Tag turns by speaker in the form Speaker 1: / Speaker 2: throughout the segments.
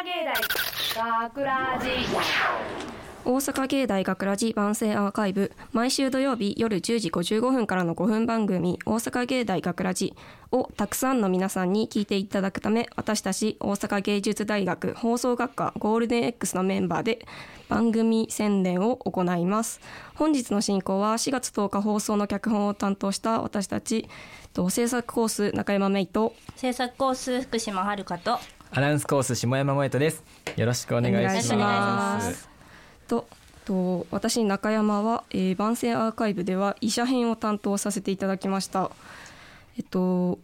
Speaker 1: 阪芸大学ラジ。
Speaker 2: 大阪芸大学ラジ番宣アーカイブ。毎週土曜日夜10時55分からの5分番組「大阪芸大学ラジ。をたくさんの皆さんに聞いていただくため私たち大阪芸術大学放送学科ゴールデン X のメンバーで番組宣伝を行います。本日の進行は4月10日放送の脚本を担当した私たちと制作コース中山芽衣と
Speaker 3: 制作コース福島遥と
Speaker 4: アナウンスコース下山萌人です。よろしくお願いしま。
Speaker 2: ますすとと私中山は、えー番宣アーカイブでは医者編を担当させていただきましたえっと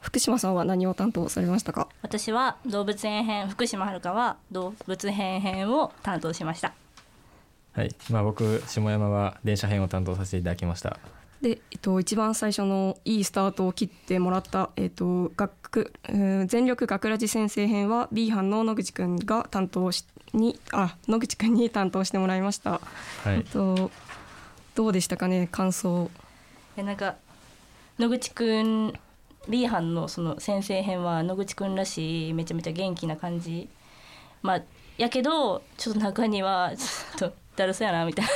Speaker 2: 福島さんは何を担当されましたか？
Speaker 3: 私は動物園編福島遥は動物園編を担当しました
Speaker 4: はい、まあ僕下山は電車編を担当させていただきました。
Speaker 2: で、えっと、一番最初のいいスタートを切ってもらった、えっと、学うん全力学ラジ先生編は B 班の野口くんが担当しにあ野口くんに担当してもらいました、
Speaker 4: は
Speaker 2: えっ
Speaker 4: い、
Speaker 2: とどうでしたかね感想。
Speaker 3: えなんか野口くん B 班のその先生編は野口くんらしいめちゃめちゃ元気な感じ。まあやけどちょっと中にはちょっとだるそうやなみたい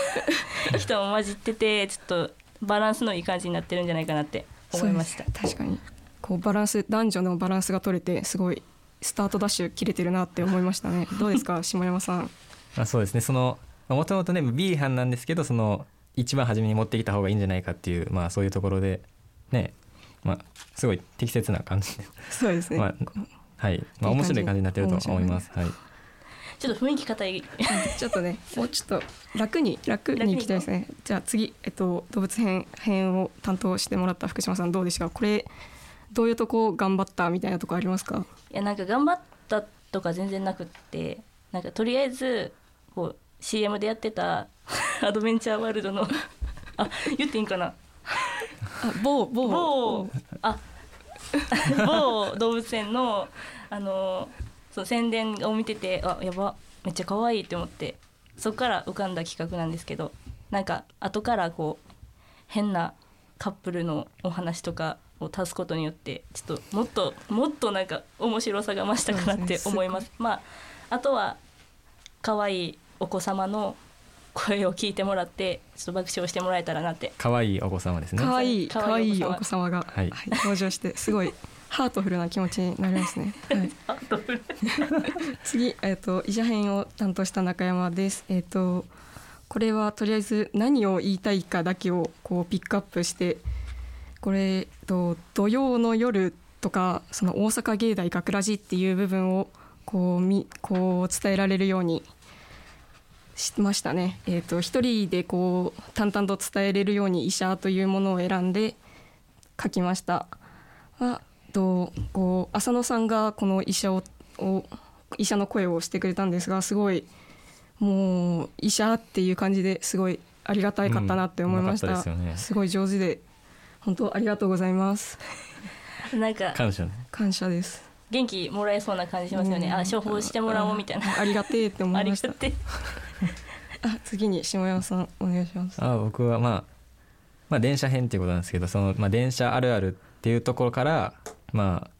Speaker 3: な人も混じっててちょっとバランスのいい感じになってるんじゃないかなって思いました。
Speaker 2: 確かに。こうバランス男女のバランスが取れてすごいスタートダッシュ切れてるなって思いましたね。どうですか下山さん？
Speaker 4: まあそうですね。そのもともとね B 班なんですけど、その一番初めに持ってきた方がいいんじゃないかっていうまあそういうところでね、まあすごい適切な感じで、
Speaker 2: そうですね、
Speaker 4: まあはい、まあ面白い感じになってると思います。はい。
Speaker 3: ちょっと雰囲気硬い。
Speaker 2: ちょっとね もうちょっと楽に楽にいきたいですね。じゃあ次、えっと、動物編編を担当してもらった福島さんどうでしたかこれどういうとこ頑張ったみたいなとこありますか？
Speaker 3: いやなんか頑張ったとか全然なくってなんかとりあえずこう CM でやってた アドベンチャーワールドのあ言っていいんかな？
Speaker 2: あ某某。
Speaker 3: 某あ 某動物園のあのその宣伝を見ててあやばめっちゃ可愛いって思ってそこから浮かんだ企画なんですけどなんか後からこう変なカップルのお話とかを足すことによってちょっともっともっとなんか面白さが増したかなって思います。まああとは可愛いお子様の声を聞いてもらってちょっと爆笑してもらえたらなって。
Speaker 4: 可愛いお子様ですね。
Speaker 2: かわいいか
Speaker 3: 可
Speaker 2: わいいお
Speaker 3: 愛いお子
Speaker 2: 子様が、
Speaker 4: はい
Speaker 2: 登場してすごいハートフルな気持ちになりますね、はい、次、えっと医者編を担当した中山です。えっ、とこれはとりあえず何を言いたいかだけをこうピックアップしてこれ、えっと土曜の夜とかその大阪芸大学ラジっていう部分をこうみこう伝えられるようにしましたね。えっ、と一人でこう淡々と伝えれるように医者というものを選んで書きました。はとこう浅野さんがこの医者をを医者の声をしてくれたんですがすごいもう医者っていう感じですごいありがたいかったなって思いました,、
Speaker 4: うんたですよね。
Speaker 2: すごい上手で本当ありがとうございます。
Speaker 3: なんか
Speaker 4: 感謝ね。
Speaker 2: 感謝です。
Speaker 3: 元気もらえそうな感じしますよね、
Speaker 2: うん。
Speaker 3: あ処方してもらおうみたいな。
Speaker 2: ありがてえって思
Speaker 3: あ
Speaker 2: いました。
Speaker 3: りがて。
Speaker 2: あ次に下山さんお願いします。
Speaker 4: あ僕はまあまあ電車編っていうことなんですけどその、まあ、電車あるあるっていうところから、まあ、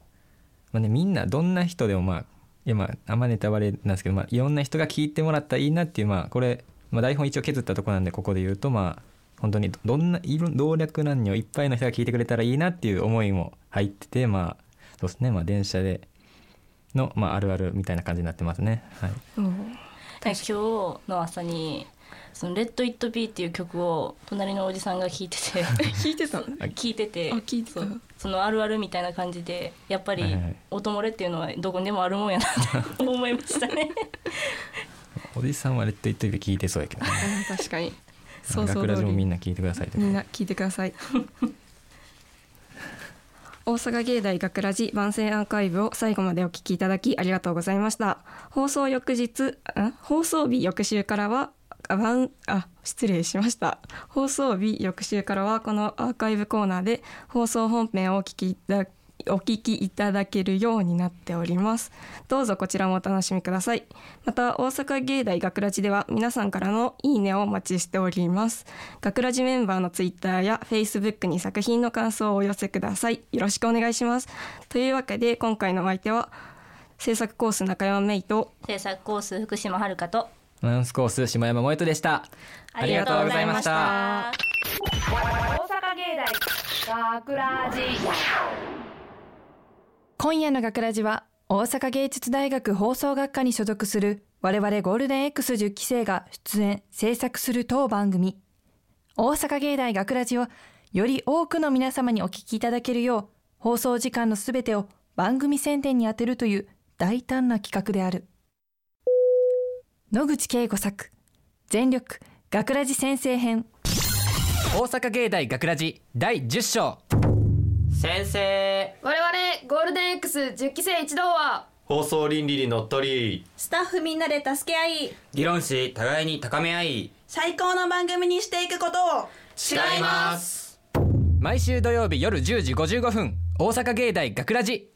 Speaker 4: まあねみんなどんな人でもまあいやまああんまネタバレなんですけど、まあ、いろんな人が聞いてもらったらいいなっていうまあこれ、まあ、台本一応削ったとこなんでここで言うとまあ本当にどんないろ老若男女いっぱいの人が聞いてくれたらいいなっていう思いも入っててまあそうですね。まあ電車での、まあ、あるあるみたいな感じになってますね。はい。
Speaker 3: 今日の朝に「そのレッド・イット・ビー」っていう曲を隣のおじさんが聴いてて
Speaker 2: 聞いてた
Speaker 3: 聞いてて
Speaker 2: あ聞いてた。
Speaker 3: そうそのあるあるみたいな感じでやっぱり音漏れっていうのはどこにでもあるもんやなって 思いましたね。
Speaker 4: おじさんはレッド・イット・ビー聞いてそうやけどね。
Speaker 2: あ 確かに。想像
Speaker 4: 学ラ
Speaker 2: 通り
Speaker 4: ジもみんな聞いてくださいと
Speaker 2: みんな聞いてください大阪芸大学ラジ番宣アーカイブを最後までお聞きいただきありがとうございました。放送翌日放送日翌週からはああ失礼しました。放送日翌週からはこのアーカイブコーナーで放送本編をお聞きいただお聞きいただけるようになっております。どうぞこちらもお楽しみください。また大阪芸大学ラジでは皆さんからのいいねをお待ちしております。学ラジメンバーのツイッターやフェイスブックに作品の感想をお寄せください。よろしくお願いします。というわけで今回のお相手は制作コース中山芽衣と
Speaker 3: 制作コース福島遥と
Speaker 4: アナウンスコース下山萌人でした。ありがとうございました。
Speaker 1: 大阪芸大学ラジ
Speaker 5: 今夜の学ラジは大阪芸術大学放送学科に所属する我々ゴールデン X10 期生が出演制作する当番組。大阪芸大学ラジをより多くの皆様にお聞きいただけるよう放送時間のすべてを番組宣伝に充てるという大胆な企画である。野口恵子作全力学ラジ先生編。
Speaker 4: 大阪芸大学ラジ第10章。
Speaker 6: 先生。
Speaker 7: 我々ゴールデン X10 期生一同は
Speaker 6: 放送倫理にのっとり。
Speaker 8: スタッフみんなで助け合い
Speaker 6: 議論し互いに高め合い
Speaker 8: 最高の番組にしていくことを。
Speaker 6: 誓います。
Speaker 4: 毎週土曜日夜10時55分大阪芸大学ラジ。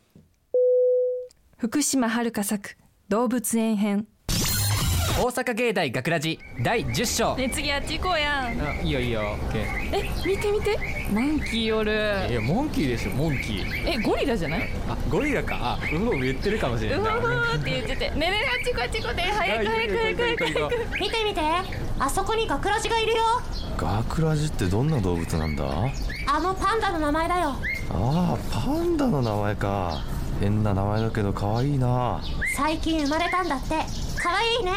Speaker 5: 福島遥作動物園編
Speaker 4: 大阪芸大学ラジ第10章。
Speaker 5: ね次あっち行こうや。ん
Speaker 4: あいいよいいよ。OK
Speaker 5: え見て見て。モンキーおる。
Speaker 4: いやモンキーでしょモンキー。
Speaker 5: えゴリラじゃない？
Speaker 4: あゴリラか。あウフフ言ってるかもしれ
Speaker 5: う
Speaker 4: な。い
Speaker 5: ふふって言って。てねえねえあっち行こっち行こう。で早く早く早く早く。早く
Speaker 9: 見て見て。あそこにガクラジがいるよ。
Speaker 10: ガクラジってどんな動物なんだ？
Speaker 9: あのパンダの名前だよ。
Speaker 10: ああパンダの名前か。変な名前だけど可愛いな。
Speaker 9: 最近生まれたんだって。可愛いね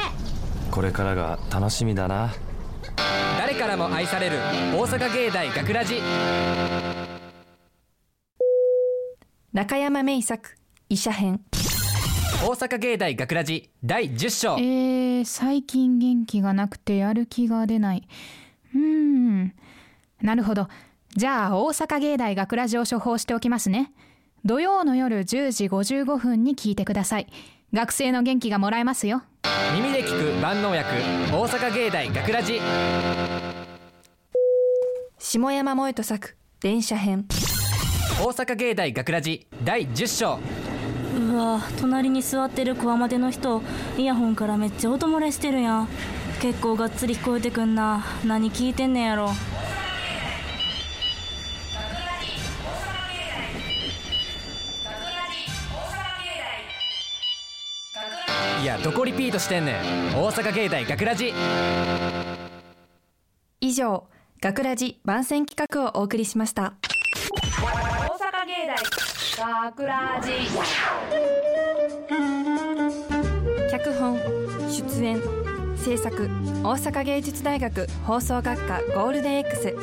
Speaker 10: これからが楽しみだな
Speaker 4: 誰からも愛される大阪芸大学ラジ
Speaker 5: 中山芽衣作医者編
Speaker 4: 大阪芸大学ラジ第10章
Speaker 11: えー、最近元気がなくてやる気が出ない。うーん。なるほど。じゃあ、大阪芸大学ラジを処方しておきますね。土曜の夜10時55分に聞いてください。学生の元気がもらえますよ。
Speaker 4: 耳で聞く万能薬大阪芸大学ラジ。
Speaker 5: 下山萌人作電車編。
Speaker 4: 大阪芸大学ラジ第10章。
Speaker 3: うわ隣に座ってるこわまでの人イヤホンからめっちゃ音漏れしてるやん。結構がっつり聞こえてくんな。何聞いてんねんやろ
Speaker 4: いやどこリピートしてんねん。大阪芸大学ラジ。
Speaker 5: 以上学ラジ番宣企画をお送りしました。
Speaker 1: 大阪芸大学ラジ。
Speaker 5: 脚本出演制作大阪芸術大学放送学科ゴールデン X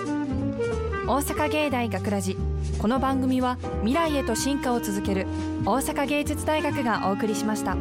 Speaker 5: 大阪芸大学ラジこの番組は未来へと進化を続ける大阪芸術大学がお送りしました。